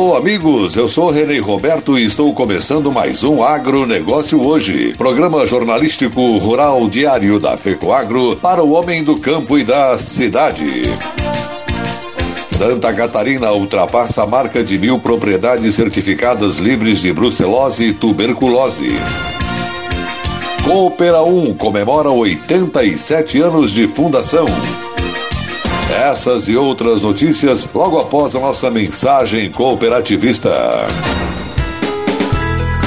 Alô, amigos, eu sou Renê Roberto e estou começando mais um Agronegócio Hoje, programa jornalístico rural diário da FECOAGro para o homem do campo e da cidade. Santa Catarina ultrapassa a marca de mil propriedades certificadas livres de brucelose e tuberculose. Coopera 1 comemora 87 anos de fundação. Essas e outras notícias logo após a nossa mensagem cooperativista.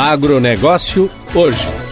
Agronegócio hoje.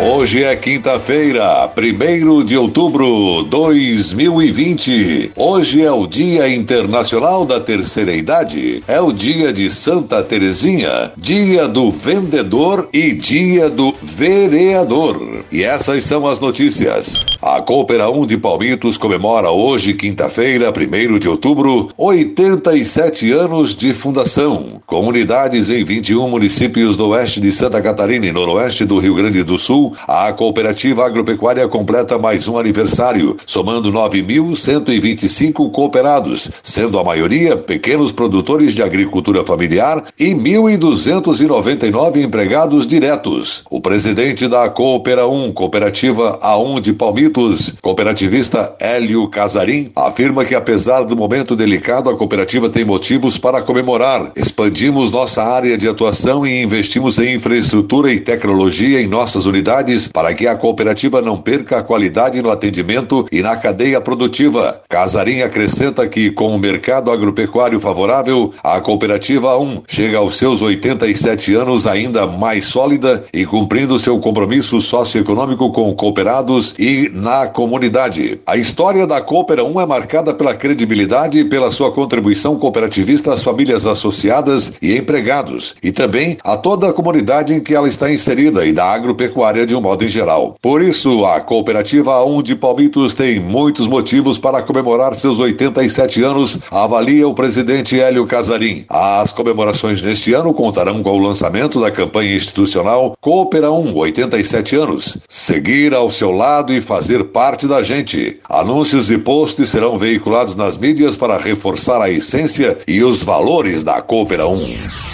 Hoje é quinta-feira, 1 de outubro de 2020. Hoje é o Dia Internacional da Terceira Idade. É o dia de Santa Terezinha, dia do vendedor e dia do vereador. E essas são as notícias. A Coopera 1 de Palmitos comemora hoje, quinta-feira, 1 de outubro, 87 anos de fundação. Comunidades em 21 municípios do oeste de Santa Catarina e noroeste do Rio Grande do Sul a cooperativa agropecuária completa mais um aniversário, somando 9.125 cooperados, sendo a maioria pequenos produtores de agricultura familiar e 1.299 empregados diretos. O presidente da Coopera 1, Cooperativa A1 de Palmitos, cooperativista Hélio Casarim, afirma que apesar do momento delicado, a cooperativa tem motivos para comemorar. Expandimos nossa área de atuação e investimos em infraestrutura e tecnologia em nossas unidades para que a cooperativa não perca a qualidade no atendimento e na cadeia produtiva. Casarim acrescenta que, com o mercado agropecuário favorável, a cooperativa 1 chega aos seus 87 anos ainda mais sólida e cumprindo seu compromisso socioeconômico com cooperados e na comunidade. A história da Coopera 1 é marcada pela credibilidade e pela sua contribuição cooperativista às famílias associadas e empregados, e também a toda a comunidade em que ela está inserida e da agropecuária de um modo em geral. Por isso, a Cooperativa A1 de Palmitos tem muitos motivos para comemorar seus 87 anos, avalia o presidente Hélio Casarim. As comemorações neste ano contarão com o lançamento da campanha institucional Coopera 1 87 anos. Seguir ao seu lado e fazer parte da gente. Anúncios e posts serão veiculados nas mídias para reforçar a essência e os valores da Coopera 1.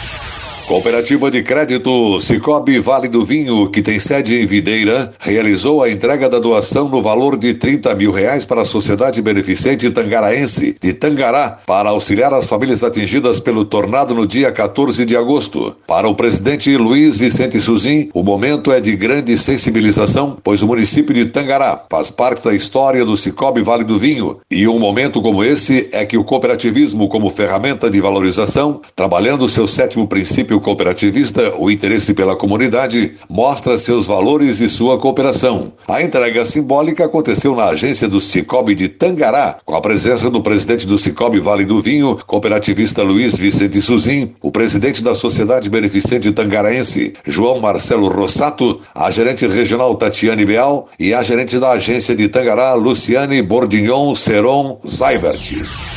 Cooperativa de Crédito Cicobi Vale do Vinho, que tem sede em Videira, realizou a entrega da doação no valor de 30 mil reais para a Sociedade Beneficente Tangaraense de Tangará, para auxiliar as famílias atingidas pelo tornado no dia 14 de agosto. Para o presidente Luiz Vicente Suzin, o momento é de grande sensibilização, pois o município de Tangará faz parte da história do Cicobi Vale do Vinho, e um momento como esse é que o cooperativismo, como ferramenta de valorização, trabalhando seu sétimo princípio município cooperativista, o interesse pela comunidade mostra seus valores e sua cooperação. A entrega simbólica aconteceu na agência do Cicobi de Tangará, com a presença do presidente do Cicobi Vale do Vinho, cooperativista Luiz Vicente Suzin, o presidente da Sociedade Beneficente Tangaraense, João Marcelo Rossato, a gerente regional Tatiane Beal e a gerente da agência de Tangará, Luciane Bordignon Seron Zaibert.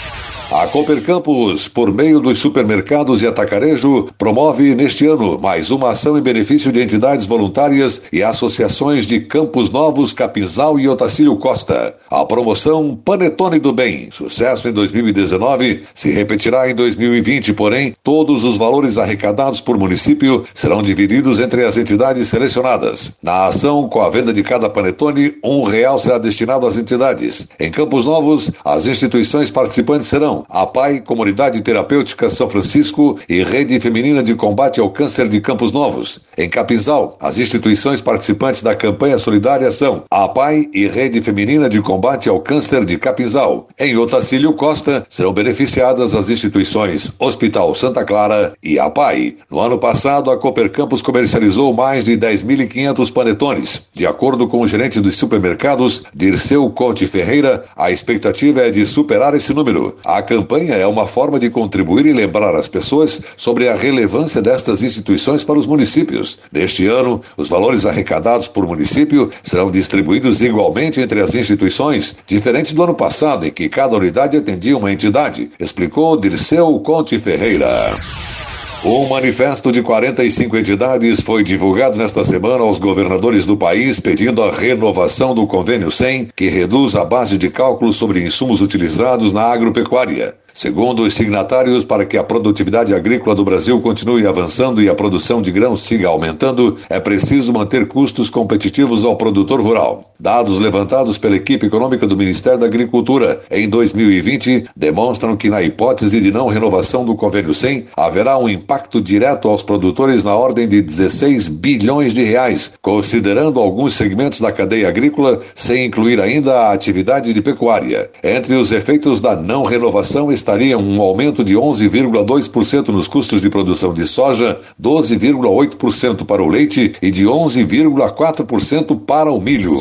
A Cooper Campus, por meio dos supermercados e atacarejo, promove neste ano mais uma ação em benefício de entidades voluntárias e associações de Campos Novos, Capinzal e Otacílio Costa. A promoção Panetone do Bem, sucesso em 2019, se repetirá em 2020, porém, todos os valores arrecadados por município serão divididos entre as entidades selecionadas. Na ação, com a venda de cada panetone, um real será destinado às entidades. Em Campos Novos, as instituições participantes serão Educação, APAI, Comunidade Terapêutica São Francisco e Rede Feminina de Combate ao Câncer de Campos Novos. Em Capinzal, as instituições participantes da campanha solidária são APAI e Rede Feminina de Combate ao Câncer de Capinzal. Em Otacílio Costa, serão beneficiadas as instituições Hospital Santa Clara e APAI. No ano passado, a Cooper Campus comercializou mais de 10.500 panetones. De acordo com o gerente dos supermercados, Dirceu Conte Ferreira, a expectativa é de superar esse número. A campanha é uma forma de contribuir e lembrar as pessoas sobre a relevância destas instituições para os municípios. Neste ano, os valores arrecadados por município serão distribuídos igualmente entre as instituições, diferente do ano passado, em que cada unidade atendia uma entidade, explicou Dirceu Conte Ferreira. Um manifesto de 45 entidades foi divulgado nesta semana aos governadores do país pedindo a renovação do convênio 100, que reduz a base de cálculo sobre insumos utilizados na agropecuária. Segundo os signatários, para que a produtividade agrícola do Brasil continue avançando e a produção de grãos siga aumentando, é preciso manter custos competitivos ao produtor rural. Dados levantados pela equipe econômica do Ministério da Agricultura em 2020 demonstram que, na hipótese de não renovação do convênio 100, haverá um impacto direto aos produtores na ordem de 16 bilhões de reais, considerando alguns segmentos da cadeia agrícola, sem incluir ainda a atividade de pecuária. Entre os efeitos da não renovação estaria um aumento de 11,2% nos custos de produção de soja, 12,8% para o leite e de 11,4% para o milho.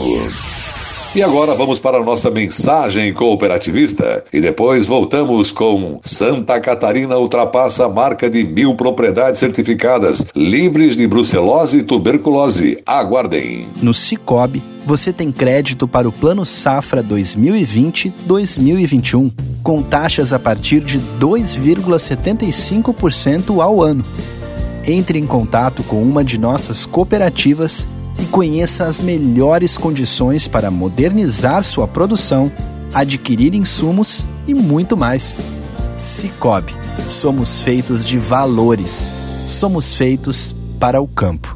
E agora vamos para a nossa mensagem cooperativista e depois voltamos com Santa Catarina ultrapassa a marca de mil propriedades certificadas livres de brucelose e tuberculose. Aguardem. No Cicobi, você tem crédito para o Plano Safra 2020-2021 com taxas a partir de 2,75% ao ano. Entre em contato com uma de nossas cooperativas e conheça as melhores condições para modernizar sua produção, adquirir insumos e muito mais. Cicobi, somos feitos de valores. Somos feitos para o campo.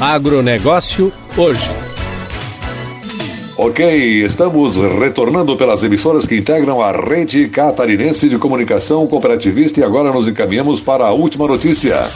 Agronegócio hoje. Ok, estamos retornando pelas emissoras que integram a rede catarinense de comunicação cooperativista e agora nos encaminhamos para a última notícia.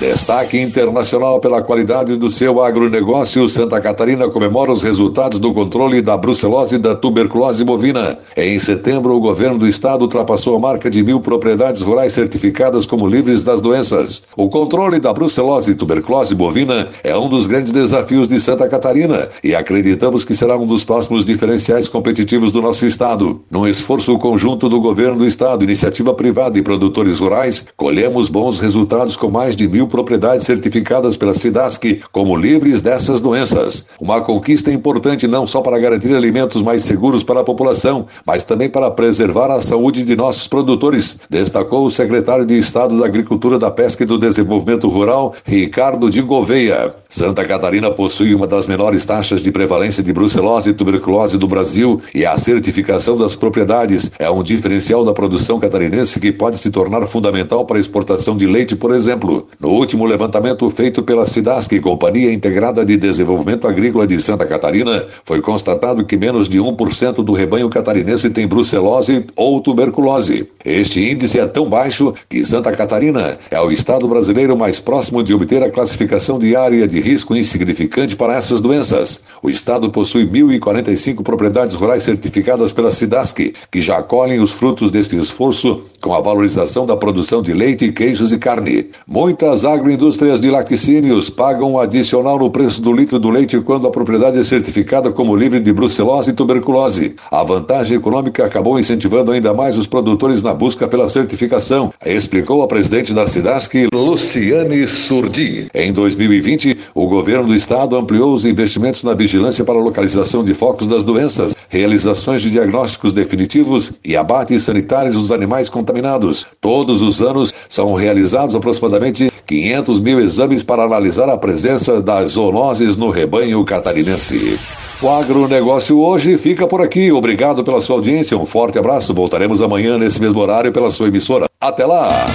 Destaque internacional pela qualidade do seu agronegócio, Santa Catarina comemora os resultados do controle da brucelose e da tuberculose bovina. Em setembro, o governo do estado ultrapassou a marca de mil propriedades rurais certificadas como livres das doenças. O controle da brucelose e tuberculose bovina é um dos grandes desafios de Santa Catarina e acreditamos que será um dos próximos diferenciais competitivos do nosso estado. Num esforço conjunto do governo do estado, iniciativa privada e produtores rurais, colhemos bons resultados com mais de mil propriedades certificadas pela SIDASC como livres dessas doenças. Uma conquista importante não só para garantir alimentos mais seguros para a população, mas também para preservar a saúde de nossos produtores, destacou o secretário de Estado da Agricultura, da Pesca e do Desenvolvimento Rural, Ricardo de Gouveia. Santa Catarina possui uma das menores taxas de prevalência de brucelose e tuberculose do Brasil e a certificação das propriedades é um diferencial da produção catarinense que pode se tornar fundamental para a exportação de leite, por exemplo. No último levantamento feito pela SIDASC, Companhia Integrada de Desenvolvimento Agrícola de Santa Catarina, foi constatado que menos de 1% do rebanho catarinense tem brucelose ou tuberculose. Este índice é tão baixo que Santa Catarina é o estado brasileiro mais próximo de obter a classificação de área risco insignificante para essas doenças. O estado possui 1.045 propriedades rurais certificadas pela SIDASC, que já colhem os frutos deste esforço com a valorização da produção de leite, queijos e carne. Muitas agroindústrias de laticínios pagam um adicional no preço do litro do leite quando a propriedade é certificada como livre de brucelose e tuberculose. A vantagem econômica acabou incentivando ainda mais os produtores na busca pela certificação, explicou a presidente da SIDASC, Luciane Surdi. Em 2020, o governo do estado ampliou os investimentos na vigilância para a localização de focos das doenças, realizações de diagnósticos definitivos e abates sanitários dos animais contaminados. Todos os anos são realizados aproximadamente 500 mil exames para analisar a presença das zoonoses no rebanho catarinense. O agronegócio hoje fica por aqui. Obrigado pela sua audiência. Um forte abraço. Voltaremos amanhã nesse mesmo horário pela sua emissora. Até lá!